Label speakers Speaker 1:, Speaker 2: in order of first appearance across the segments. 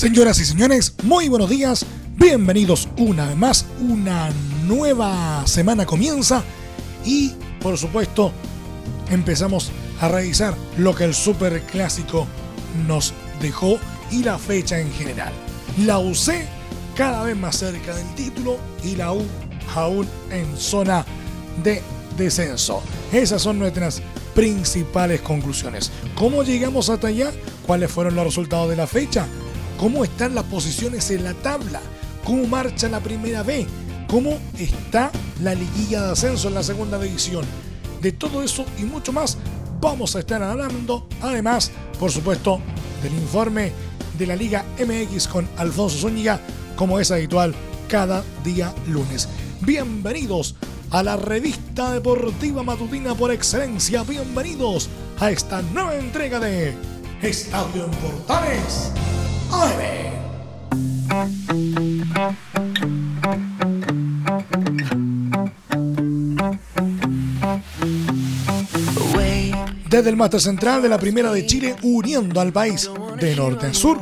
Speaker 1: Señoras y señores, muy buenos días. Bienvenidos una vez más. Una nueva semana comienza y, por supuesto, empezamos a revisar lo que el Super Clásico nos dejó y la fecha en general. La UC cada vez más cerca del título y la U aún en zona de descenso. Esas son nuestras principales conclusiones. ¿Cómo llegamos hasta allá? ¿Cuáles fueron los resultados de la fecha? Cómo están las posiciones en la tabla, cómo marcha la primera B, cómo está la liguilla de ascenso en la segunda división. De todo eso y mucho más vamos a estar hablando, además, por supuesto, del informe de la Liga MX con Alfonso Zúñiga, como es habitual cada día lunes. Bienvenidos a la revista deportiva matutina por excelencia. Bienvenidos a esta nueva entrega de Estadio en Portales desde el máster central de la Primera de Chile, uniendo al país de norte a sur,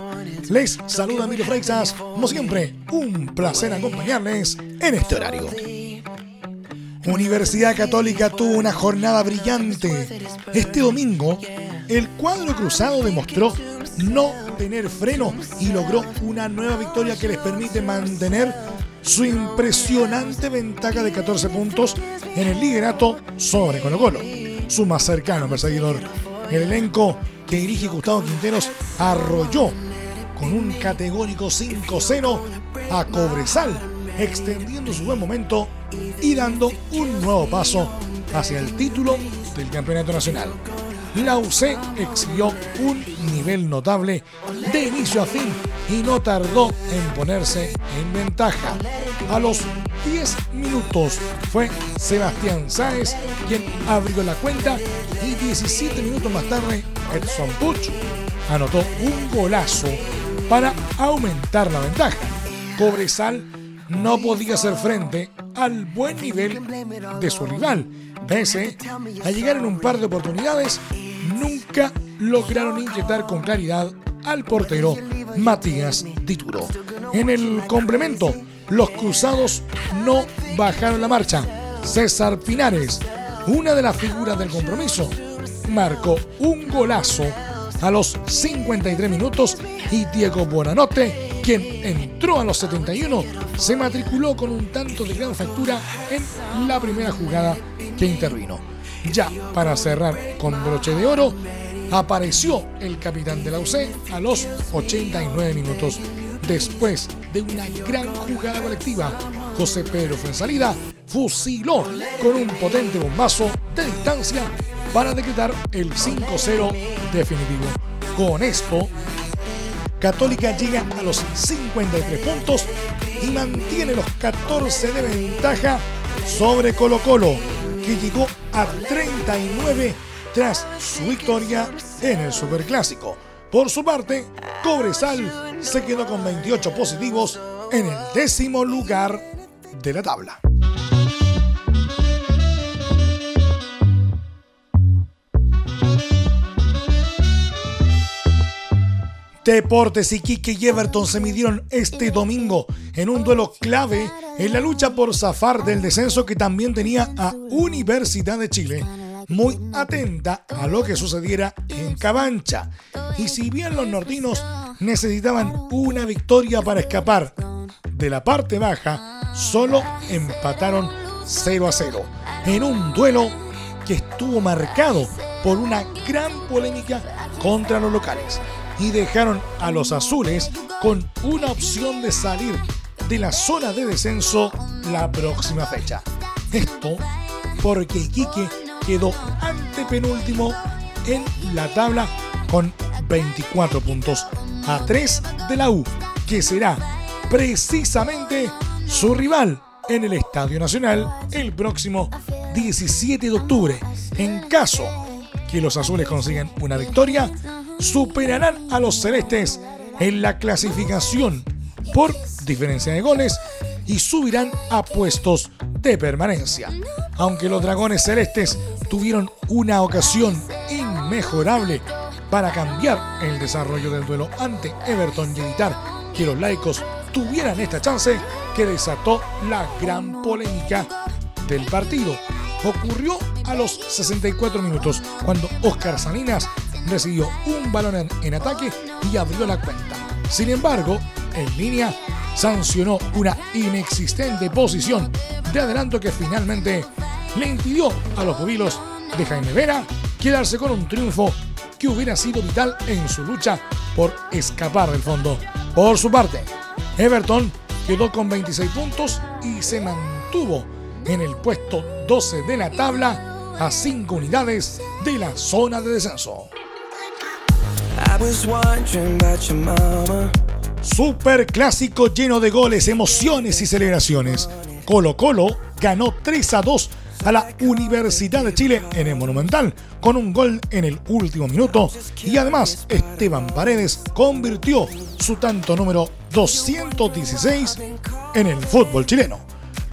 Speaker 1: les saluda Emilio Freixas. Como siempre, un placer acompañarles en este horario. Universidad Católica tuvo una jornada brillante. Este domingo, el cuadro cruzado demostró no tener freno y logró una nueva victoria que les permite mantener su impresionante ventaja de 14 puntos en el liderato sobre Colo Colo, su más cercano perseguidor. El elenco que dirige Gustavo Quinteros arrolló con un categórico 5-0 a Cobresal, extendiendo su buen momento y dando un nuevo paso hacia el título del Campeonato Nacional la UC exhibió un nivel notable de inicio a fin y no tardó en ponerse en ventaja. A los 10 minutos fue Sebastián Sáez quien abrió la cuenta y 17 minutos más tarde Edson Puch anotó un golazo para aumentar la ventaja. Cobresal no podía hacer frente al buen nivel de su rival, pese a llegar en un par de oportunidades nunca lograron inyectar con claridad al portero Matías Dituro. En el complemento, los cruzados no bajaron la marcha. César Pinares, una de las figuras del compromiso, marcó un golazo a los 53 minutos y Diego Buenanote, quien entró a los 71, se matriculó con un tanto de gran factura en la primera jugada que intervino. Ya para cerrar con broche de oro, apareció el capitán de la UC a los 89 minutos. Después de una gran jugada colectiva, José Pedro Fuensalida fusiló con un potente bombazo de distancia para decretar el 5-0 definitivo. Con esto, Católica llega a los 53 puntos y mantiene los 14 de ventaja sobre Colo Colo, que llegó a 39 tras su victoria en el Superclásico. Por su parte, Cobresal se quedó con 28 positivos en el décimo lugar de la tabla. Deportes Iquique y Everton se midieron este domingo en un duelo clave en la lucha por zafar del descenso que también tenía a Universidad de Chile muy atenta a lo que sucediera en Cabancha. Y si bien los nortinos necesitaban una victoria para escapar de la parte baja, solo empataron 0 a 0 en un duelo que estuvo marcado por una gran polémica contra los locales y dejaron a los azules con una opción de salir de la zona de descenso la próxima fecha. Esto porque Iquique quedó antepenúltimo en la tabla con 24 puntos a 3 de la U, que será precisamente su rival en el Estadio Nacional el próximo 17 de octubre. En caso que los azules consigan una victoria, superarán a los celestes en la clasificación por diferencia de goles y subirán a puestos de permanencia. Aunque los dragones celestes tuvieron una ocasión inmejorable para cambiar el desarrollo del duelo ante Everton y evitar que los laicos tuvieran esta chance que desató la gran polémica del partido. Ocurrió a los 64 minutos cuando Oscar Salinas recibió un balón en, ataque y abrió la cuenta. Sin embargo, en línea sancionó una inexistente posición de adelanto que finalmente le impidió a los pubilos de Jaime Vera quedarse con un triunfo que hubiera sido vital en su lucha por escapar del fondo. Por su parte, Everton quedó con 26 puntos y se mantuvo en el puesto 12 de la tabla a 5 unidades de la zona de descenso. Super clásico lleno de goles, emociones y celebraciones. Colo Colo ganó 3 a 2 a la Universidad de Chile en el Monumental con un gol en el último minuto y además Esteban Paredes convirtió su tanto número 216 en el fútbol chileno,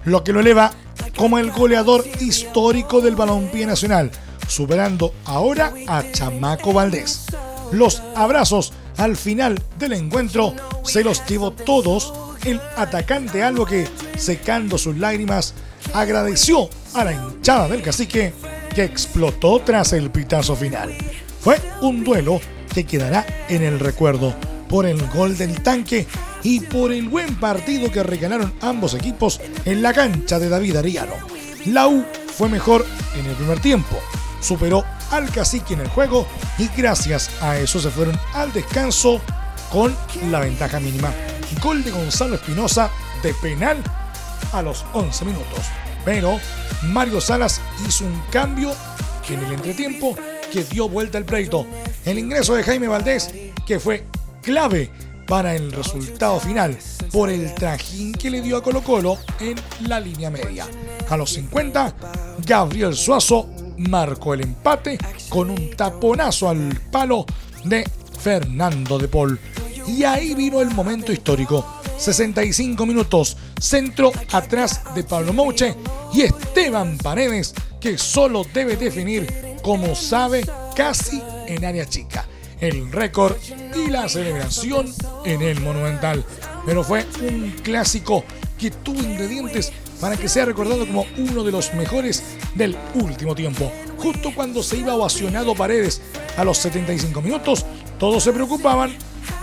Speaker 1: lo que lo eleva como el goleador histórico del balompié nacional, superando ahora a Chamaco Valdés. Los abrazos al final del encuentro se los llevó todos el atacante algo que, secando sus lágrimas, agradeció a la hinchada del cacique que explotó tras el pitazo final. Fue un duelo que quedará en el recuerdo por el gol del tanque y por el buen partido que regalaron ambos equipos en la cancha de David Ariano. La U fue mejor en el primer tiempo, superó al cacique en el juego y gracias a eso se fueron al descanso con la ventaja mínima. Gol de Gonzalo Espinosa de penal a los 11 minutos. Pero Mario Salas hizo un cambio en el entretiempo que dio vuelta al pleito. El ingreso de Jaime Valdés, que fue clave para el resultado final por el trajín que le dio a Colo Colo en la línea media. A los 50, Gabriel Suazo marcó el empate con un taponazo al palo de Fernando de Paul. Y ahí vino el momento histórico. 65 minutos, centro atrás de Pablo Mouche y Esteban Paredes, que solo debe definir como sabe casi en área chica. El récord y la celebración en el Monumental. Pero fue un clásico que tuvo ingredientes para que sea recordado como uno de los mejores del último tiempo. Justo cuando se iba ovacionado Paredes a los 75 minutos, todos se preocupaban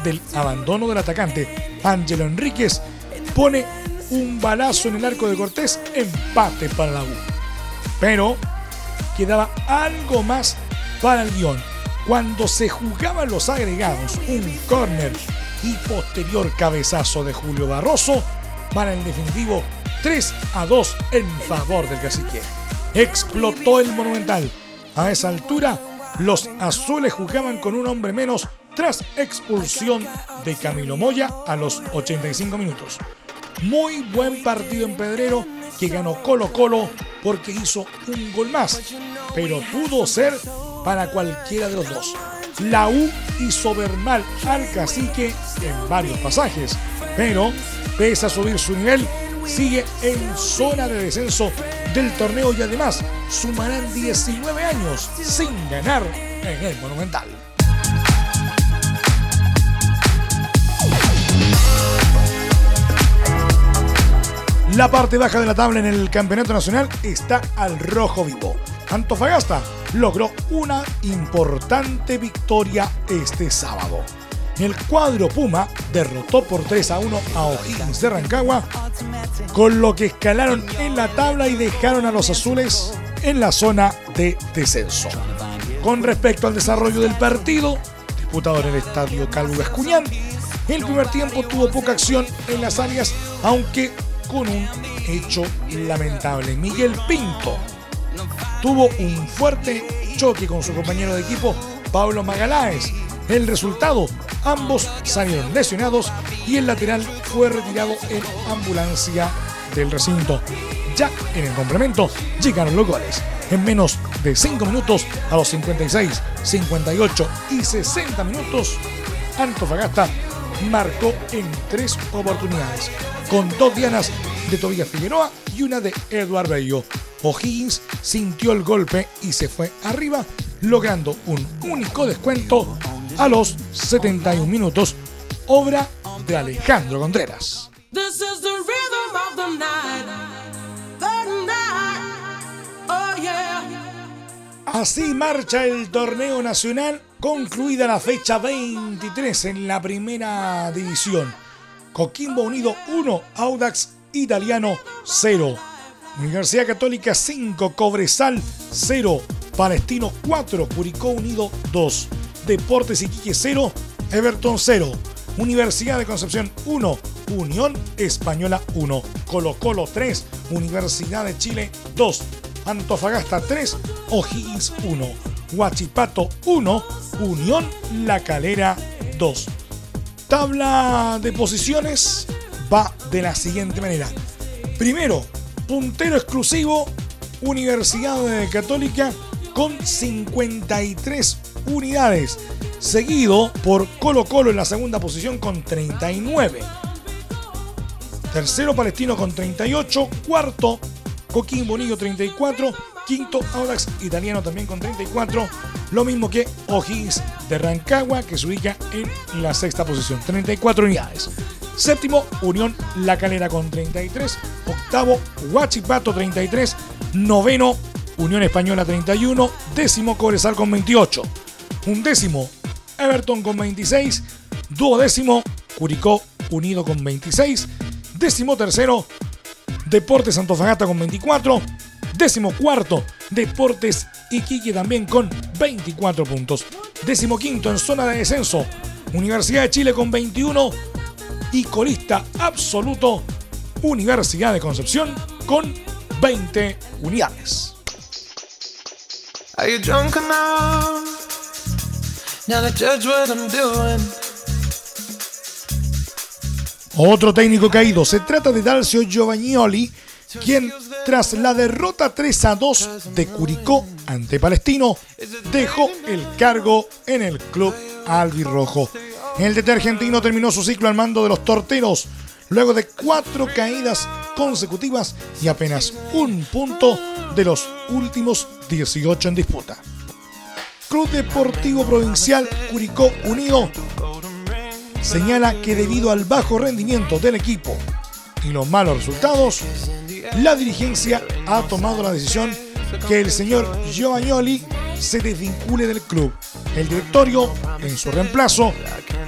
Speaker 1: del abandono del atacante. Ángelo Enríquez pone un balazo en el arco de Cortés, empate para la U. Pero quedaba algo más para el guion. Cuando se jugaban los agregados, un córner y posterior cabezazo de Julio Barroso para el definitivo 3 a 2 en favor del cacique. Explotó el Monumental. A esa altura, los azules jugaban con un hombre menos tras expulsión de Camilo Moya a los 85 minutos. Muy buen partido en Pedrero que ganó Colo Colo porque hizo un gol más, pero pudo ser para cualquiera de los dos. La U hizo ver mal al cacique en varios pasajes, pero pese a subir su nivel, sigue en zona de descenso del torneo y además sumarán 19 años sin ganar en el Monumental. La parte baja de la tabla en el campeonato nacional está al rojo vivo. Antofagasta logró una importante victoria este sábado. El cuadro Puma derrotó por 3 a 1 a O'Higgins de Rancagua, con lo que escalaron en la tabla y dejaron a los azules en la zona de descenso. Con respecto al desarrollo del partido, disputado en el estadio Calvo Gascuñán, el primer tiempo tuvo poca acción en las áreas, aunque con un hecho lamentable. Miguel Pinto tuvo un fuerte choque con su compañero de equipo, Pablo Magaláes, el resultado, ambos salieron lesionados y el lateral fue retirado en ambulancia del recinto. Ya en el complemento llegaron los goles. En menos de 5 minutos, a los 56, 58 y 60 minutos, Antofagasta marcó en tres oportunidades, con dos dianas de Tobias Figueroa y una de Eduard Bello. O'Higgins sintió el golpe y se fue arriba, logrando un único descuento a los 71 minutos, obra de Alejandro Contreras. Así marcha el torneo nacional, concluida la fecha 23 en la primera división. Coquimbo Unido 1, Audax Italiano 0. Universidad Católica 5, Cobresal 0, Palestino 4, Curicó Unido 2, Deportes Iquique 0, Everton 0, Universidad de Concepción 1, Unión Española 1, Colo Colo 3, Universidad de Chile 2, Antofagasta 3, O'Higgins 1, Huachipato 1, Unión La Calera 2. Tabla de posiciones va de la siguiente manera. Primero, puntero exclusivo, Universidad Católica con 53 unidades, seguido por Colo Colo en la segunda posición con 39. Tercero Palestino con 38, cuarto Coquimbo Unido 34, quinto Audax Italiano también con 34, lo mismo que O'Higgins de Rancagua que se ubica en la sexta posición, 34 unidades. Séptimo, Unión La Calera con 33. Octavo, Huachipato 33. Noveno, Unión Española 31. Décimo, Cobresal con 28. Undécimo, Everton con 26. Duodécimo, Curicó Unido con 26. Décimo tercero, Deportes Antofagasta con 24. Décimo cuarto, Deportes Iquique también con 24 puntos. Décimo quinto en zona de descenso, Universidad de Chile con 21. Y colista absoluto, Universidad de Concepción con 20 unidades. Otro técnico caído, se trata de Dalcio Giovagnoli, quien tras la derrota 3 a 2 de Curicó ante Palestino, dejó el cargo en el club albirrojo. El DT argentino terminó su ciclo al mando de los torteros, luego de cuatro caídas consecutivas y apenas un punto de los últimos 18 en disputa. Club Deportivo Provincial Curicó Unido señala que debido al bajo rendimiento del equipo y los malos resultados, la dirigencia ha tomado la decisión que el señor Giovagnoli se desvincule del club. El directorio, en su reemplazo,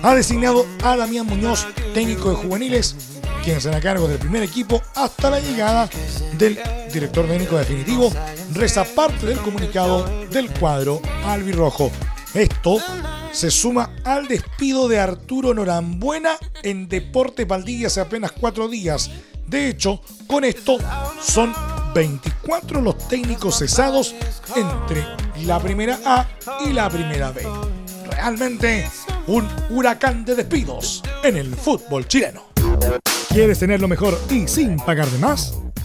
Speaker 1: ha designado a Damián Muñoz, técnico de juveniles, quien será cargo del primer equipo hasta la llegada del director técnico definitivo, reza parte del comunicado del cuadro albirrojo. Esto se suma al despido de Arturo Norambuena en Deporte Valdivia hace apenas cuatro días. De hecho, con esto son 24 los técnicos cesados entre la primera A y la primera B. Realmente un huracán de despidos en el fútbol chileno. ¿Quieres tener lo mejor y sin pagar de más?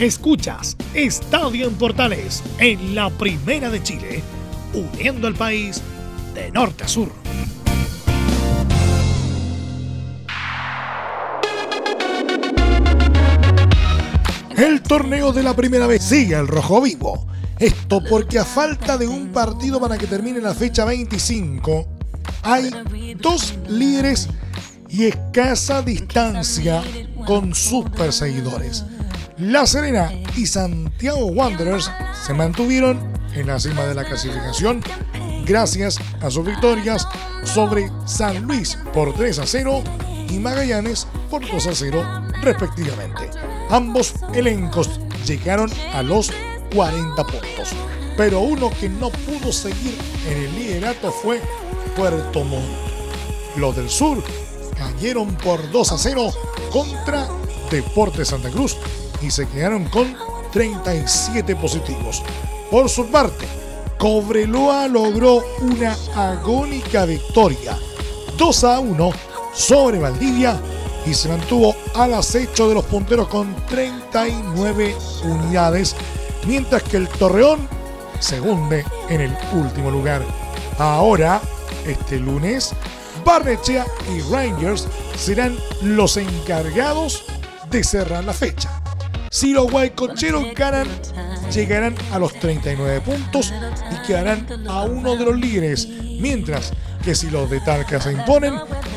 Speaker 1: Escuchas Estadio en Portales en la Primera de Chile, uniendo al país de norte a sur. El torneo de la primera vez sigue el rojo vivo. Esto porque a falta de un partido para que termine la fecha 25, hay dos líderes y escasa distancia con sus perseguidores. La Serena y Santiago Wanderers se mantuvieron en la cima de la clasificación gracias a sus victorias sobre San Luis por 3 a 0 y Magallanes por 2 a 0 respectivamente. Ambos elencos llegaron a los 40 puntos, pero uno que no pudo seguir en el liderato fue Puerto Montt. Los del sur cayeron por 2 a 0 contra Deportes Santa Cruz y se quedaron con 37 positivos. Por su parte, Cobreloa logró una agónica victoria 2 a 1 sobre Valdivia y se mantuvo al acecho de los punteros con 39 unidades, mientras que el Torreón se hunde en el último lugar. Ahora, este lunes, Barnechea y Rangers serán los encargados de cerrar la fecha. Si los guaycocheros ganan, llegarán a los 39 puntos y quedarán a uno de los líderes, mientras que si los de Talca se imponen,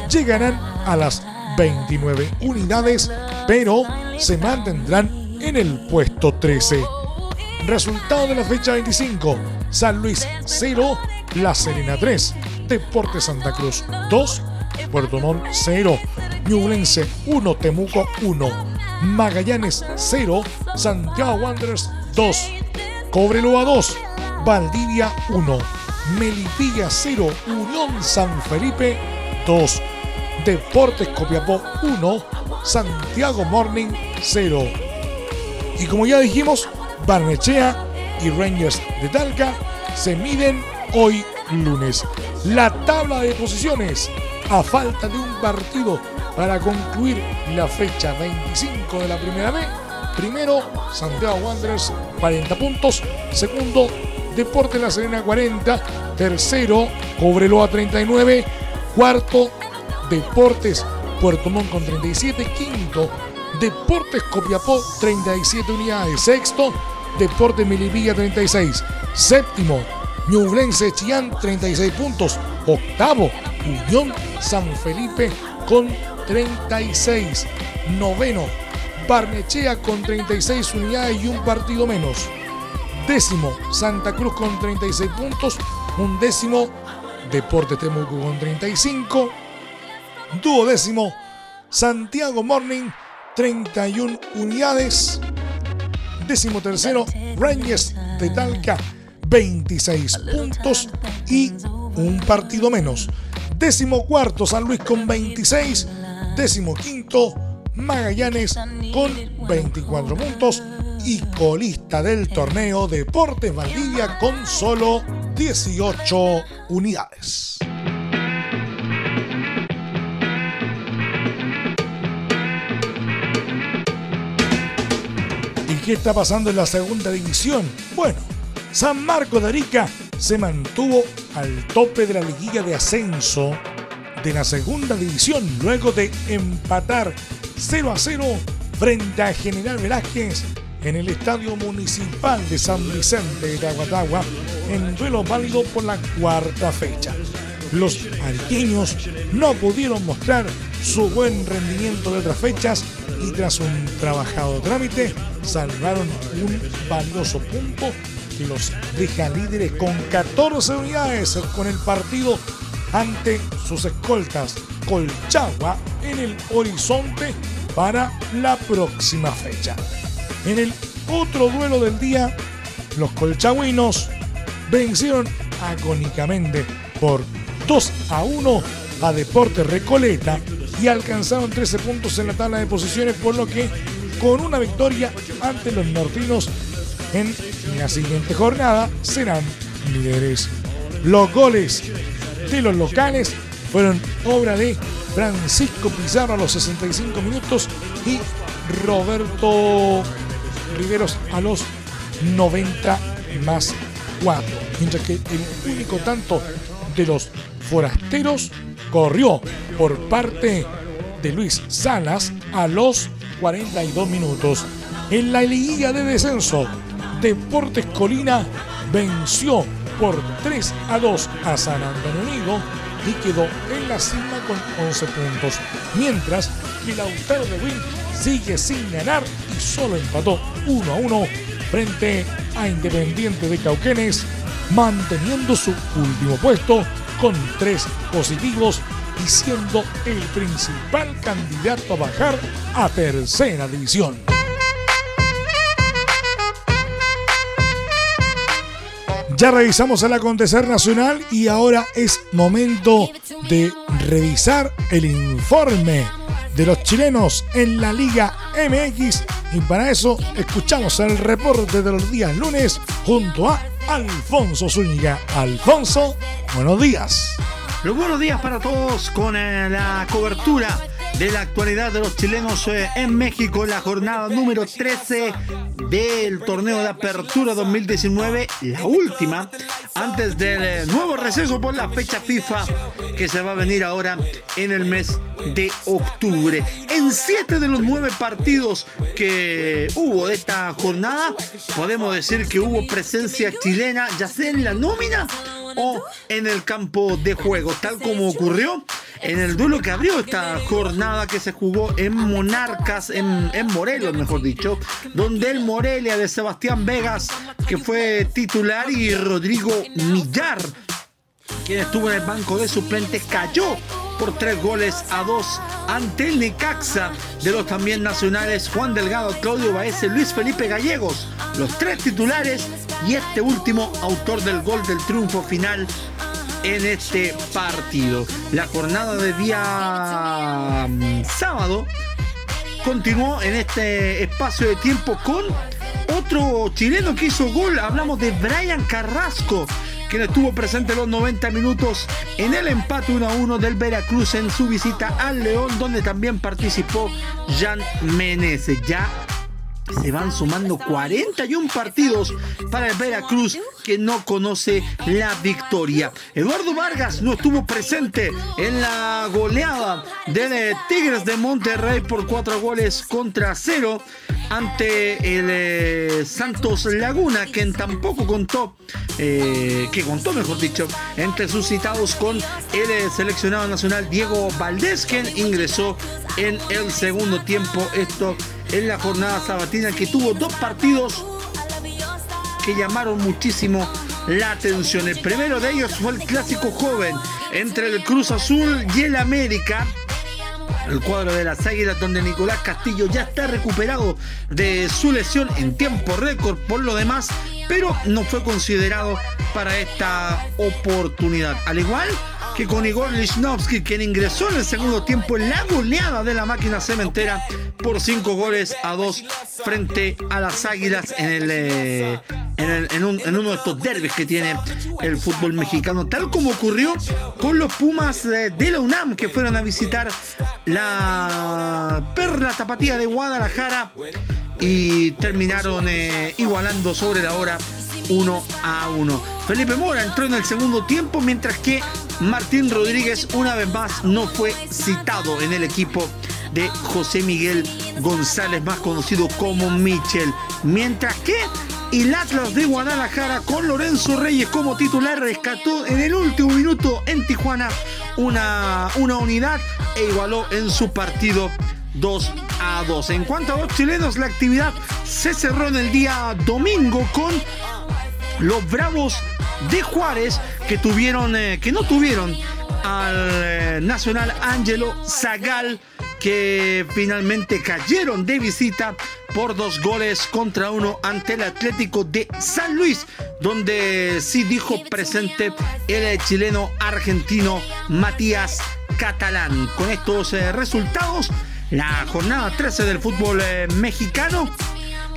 Speaker 1: llegarán a las 29 unidades, pero se mantendrán en el puesto 13. Resultado de la fecha 25, San Luis 0, La Serena 3, Deportes Santa Cruz 2, Puerto Montt 0, Ñublense 1, Temuco 1, Magallanes 0, Santiago Wanderers 2, Cobreloa 2, Valdivia 1, Melipilla 0, Unión San Felipe 2, Deportes Copiapó 1, Santiago Morning 0. Y como ya dijimos, Barnechea y Rangers de Talca se miden hoy lunes. La tabla de posiciones, a falta de un partido para concluir la fecha 25 de la primera B. Primero, Santiago Wanderers 40 puntos. Segundo, Deportes La Serena 40. Tercero, Cobreloa 39. Cuarto, Deportes Puerto Montt con 37. Quinto, Deportes Copiapó 37 unidades. Sexto, Deportes Milivilla 36. Séptimo, Ñublense Chián 36 puntos. Octavo, Unión San Felipe con 36. Noveno, Barnechea con 36 unidades y un partido menos. Décimo, Santa Cruz con 36 puntos. Un décimo, Deportes Temuco con 35 duodécimo, Santiago Morning, 31 unidades. Décimo tercero, Rangers de Talca, 26 puntos y un partido menos. Décimo cuarto, San Luis con 26. Décimo quinto, Magallanes con 24 puntos. Y colista del torneo Deportes Valdivia con solo 18 unidades. qué está pasando en la segunda división? Bueno, San Marcos de Arica se mantuvo al tope de la liguilla de ascenso de la segunda división luego de empatar 0 a 0 frente a General Velázquez en el Estadio Municipal de San Vicente de Aguatagua en duelo válido por la cuarta fecha. Los ariqueños no pudieron mostrar su buen rendimiento de otras fechas y tras un trabajado trámite salvaron un valioso punto los deja líderes con 14 unidades con el partido ante sus escoltas Colchagua en el horizonte para la próxima fecha. En el otro duelo del día, los colchagüinos vencieron agónicamente por 2 a 1 a Deportes Recoleta y alcanzaron 13 puntos en la tabla de posiciones, por lo que con una victoria ante los nortinos en la siguiente jornada serán líderes. Los goles de los locales fueron obra de Francisco Pizarro a los 65 minutos y Roberto Riveros a los 90 más 4. Mientras que el único tanto de los forasteros corrió por parte de Luis Salas a los 42 minutos. En la liguilla de descenso, Deportes Colina venció por 3 a 2 a San Antonio Unido y quedó en la cima con 11 puntos. Mientras que de Win sigue sin ganar y solo empató 1 a 1 frente a Independiente de Cauquenes, manteniendo su último puesto con 3 positivos y siendo el principal candidato a bajar a tercera división. Ya revisamos el acontecer nacional y ahora es momento de revisar el informe de los chilenos en la Liga MX y para eso escuchamos el reporte de los días lunes junto a Alfonso Zúñiga. Alfonso, buenos días.
Speaker 2: Los buenos días para todos con eh, la cobertura de la actualidad de los chilenos eh, en México, la jornada número 13 del torneo de apertura 2019, la última, antes del eh, nuevo receso por la fecha FIFA que se va a venir ahora en el mes de octubre. En siete de los nueve partidos que hubo de esta jornada, podemos decir que hubo presencia chilena, ya sea en la nómina o en el campo de juego, tal como ocurrió en el duelo que abrió esta jornada que se jugó en Monarcas, en, Morelos, mejor dicho, donde el Morelia de Sebastián Vegas, que fue titular, y Rodrigo Millar, quien estuvo en el banco de suplentes, cayó por tres goles a dos ante el Necaxa de los también nacionales Juan Delgado, Claudio Baez, Luis Felipe Gallegos, los tres titulares y este último autor del gol del triunfo final en este partido. La jornada de día mm, sábado continuó en este espacio de tiempo con otro chileno que hizo gol. Hablamos de Brian Carrasco, quien estuvo presente los 90 minutos en el empate 1 a 1 del Veracruz en su visita al León, donde también participó Jan Meneses. Ya se van sumando 41 partidos para el Veracruz que no conoce la victoria. Eduardo Vargas no estuvo presente en la goleada de Tigres de Monterrey por 4 goles contra 0 ante el eh, Santos Laguna, quien tampoco contó, eh, que contó mejor dicho, entre sus citados con el eh, seleccionado nacional Diego Valdés, quien ingresó en el segundo tiempo. Esto en la jornada sabatina que tuvo dos partidos que llamaron muchísimo la atención. El primero de ellos fue el clásico joven entre el Cruz Azul y el América. El cuadro de las Águilas donde Nicolás Castillo ya está recuperado de su lesión en tiempo récord por lo demás, pero no fue considerado para esta oportunidad. Al igual que con Igor Lichnowsky, quien ingresó en el segundo tiempo en la goleada de la máquina cementera por cinco goles a dos frente a las Águilas en, el, eh, en, uno de estos derbis que tiene el fútbol mexicano, tal como ocurrió con los Pumas de la UNAM que fueron a visitar la Perla Tapatía de Guadalajara y terminaron eh, igualando sobre la hora 1 a 1. Felipe Mora entró en el segundo tiempo, mientras que Martín Rodríguez una vez más no fue citado en el equipo de José Miguel González, más conocido como Michel. Mientras que el Atlas de Guadalajara con Lorenzo Reyes como titular rescató en el último minuto en Tijuana una, una unidad e igualó en su partido 2 a 2. En cuanto a los chilenos, la actividad se cerró en el día domingo con los Bravos de Juárez que tuvieron, eh, que no tuvieron al eh, Nacional Angelo Zagal que finalmente cayeron de visita por dos goles contra uno ante el Atlético de San Luis, donde sí dijo presente el chileno argentino Matías catalán. Con estos eh, resultados, la jornada 13 del fútbol mexicano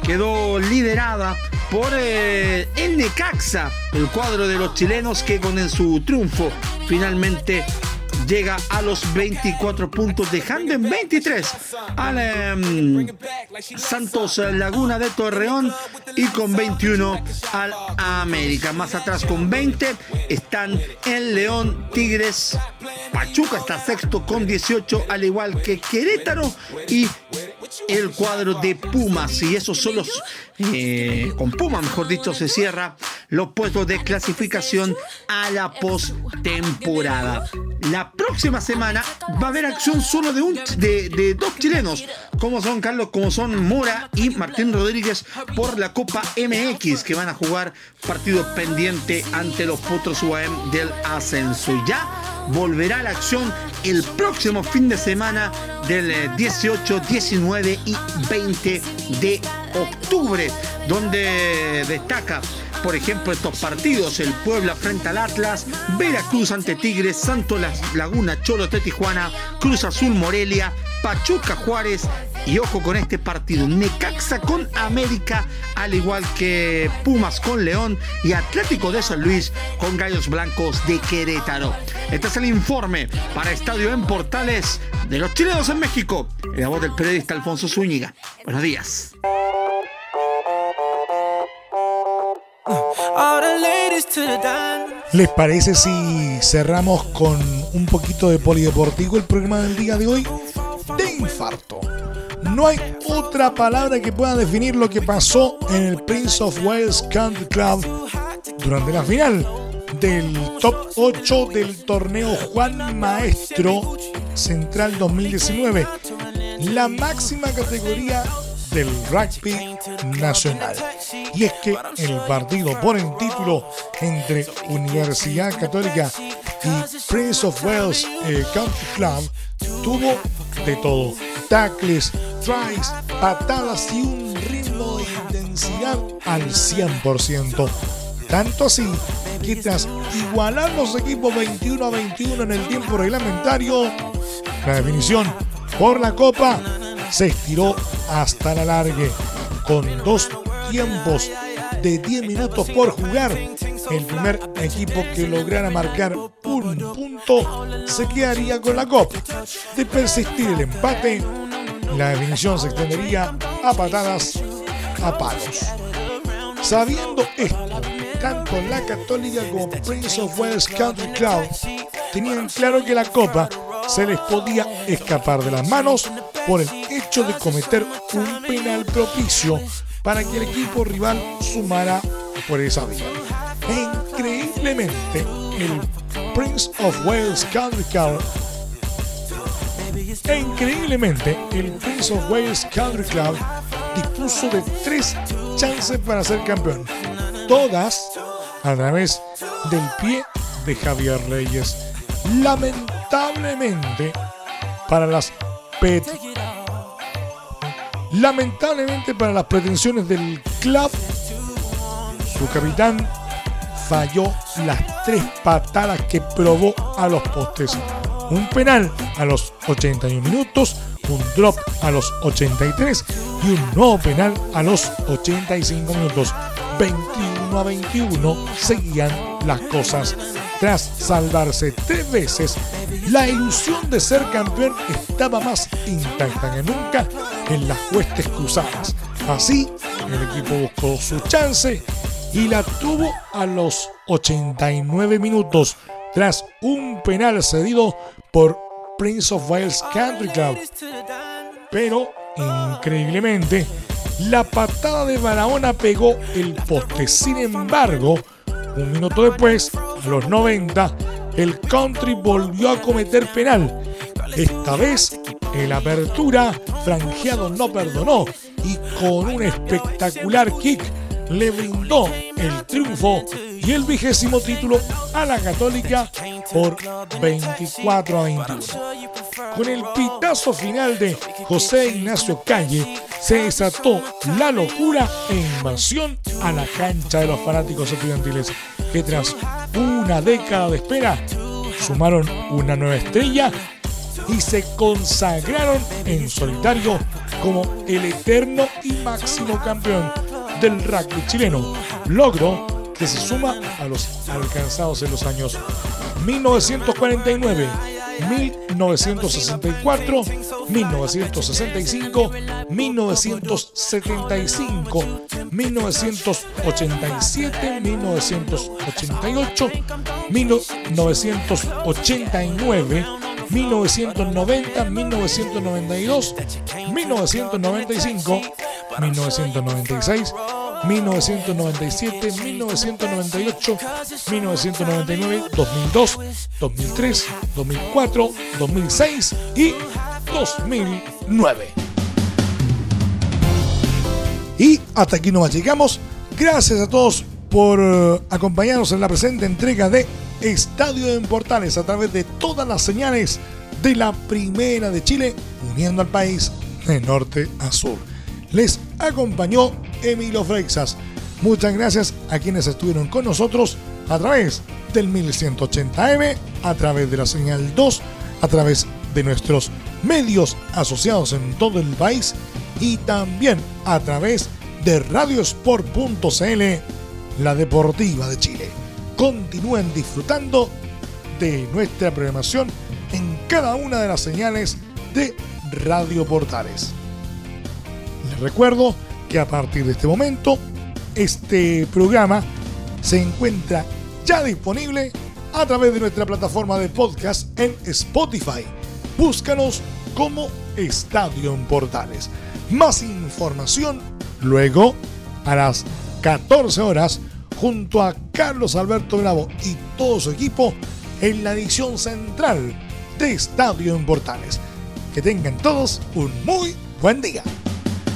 Speaker 2: quedó liderada por eh, el Necaxa, el cuadro de los chilenos que con su triunfo finalmente llega a los 24 puntos, dejando en 23 al em, Santos Laguna de Torreón y con 21 al América. Más atrás con 20 están el León, Tigres, Pachuca está sexto con 18, al igual que Querétaro y el cuadro de Pumas. Y esos son los, eh, con Pumas, mejor dicho, se cierra los puestos de clasificación a la postemporada. La próxima semana va a haber acción solo de, un, de, dos chilenos, como son Carlos, como son Mora y Martín Rodríguez por la Copa MX, que van a jugar partido pendiente ante los Potros UAM del ascenso. Y ya volverá a la acción el próximo fin de semana del 18, eh, 19 y 20 de octubre, donde destaca por ejemplo, estos partidos, el Puebla frente al Atlas, Veracruz ante Tigres, Santo Laguna, Cholo de Tijuana, Cruz Azul Morelia, Pachuca Juárez y ojo con este partido, Necaxa con América, al igual que Pumas con León y Atlético de San Luis con Gallos Blancos de Querétaro. Este es el informe para Estadio en Portales de los chilenos en México. En la voz del periodista Alfonso Zúñiga. Buenos días.
Speaker 1: ¿Les parece si cerramos con un poquito de polideportivo el programa del día de hoy? De infarto. No hay otra palabra que pueda definir lo que pasó en el Prince of Wales Country Club durante la final del top 8 del torneo Juan Maestro Central 2019, la máxima categoría del rugby nacional. Y es que el partido por el título entre Universidad Católica y Prince of Wales eh, Country Club tuvo de todo. Tackles, tries, patadas y un ritmo de intensidad al 100%. Tanto así que tras igualar los equipos 21 a 21 en el tiempo reglamentario, la definición por la Copa se estiró hasta la largue con dos tiempos de 10 minutos por jugar. El primer equipo que lograra marcar un punto se quedaría con la copa. De persistir el empate, la definición se extendería a patadas a palos. Sabiendo esto, tanto la Católica como Prince of Wales Country Club tenían claro que la copa se les podía escapar de las manos por el hecho de cometer un penal propicio para que el equipo rival sumara por esa vía. E increíblemente, el Prince of Wales Country Club e increíblemente, el Prince of Wales Country Club dispuso de tres chances para ser campeón. Todas a través del pie de Javier Reyes. Lamentablemente, para las Lamentablemente para las pretensiones del club, su capitán falló las tres patadas que probó a los postes. Un penal a los 81 minutos, un drop a los 83 y un nuevo penal a los 85 minutos. 21 a 21 seguían las cosas. Tras salvarse tres veces, la ilusión de ser campeón estaba más intacta que nunca en las huestes cruzadas. Así, el equipo buscó su chance y la tuvo a los 89 minutos tras un penal cedido por Prince of Wales Country Club. Pero, increíblemente, la patada de Barahona pegó el poste. Sin embargo, un minuto después, a los 90, el country volvió a cometer penal. Esta vez, el apertura, franjeado no perdonó y con un espectacular kick le brindó el triunfo y el vigésimo título a la Católica por 24 a 21. Con el pitazo final de José Ignacio Calle, se desató la locura e invasión a la cancha de los fanáticos estudiantiles, que tras una década de espera sumaron una nueva estrella y se consagraron en solitario como el eterno y máximo campeón del rugby chileno, logro que se suma a los alcanzados en los años 1949, 1964, 1965, 1975, 1987, 1988, 1989, 1990, 1992, 1995, 1996, 1997, 1998, 1999, 2002, 2003, 2004, 2006 y 2009. Y hasta aquí nos llegamos. Gracias a todos por eh, acompañarnos en la presente entrega de Estadio en Portales a través de todas las señales de la Primera de Chile, uniendo al país de norte a sur. Les acompañó Emilio Freixas. Muchas gracias a quienes estuvieron con nosotros a través del 1180M, a través de la señal 2, a través de nuestros medios asociados en todo el país y también a través de radiosport.cl, la deportiva de Chile. Continúen disfrutando de nuestra programación en cada una de las señales de Radio Portales. Recuerdo que a partir de este momento, este programa se encuentra ya disponible a través de nuestra plataforma de podcast en Spotify. Búscanos como Estadio en Portales. Más información luego a las 14 horas junto a Carlos Alberto Bravo y todo su equipo en la edición central de Estadio en Portales. Que tengan todos un muy buen día.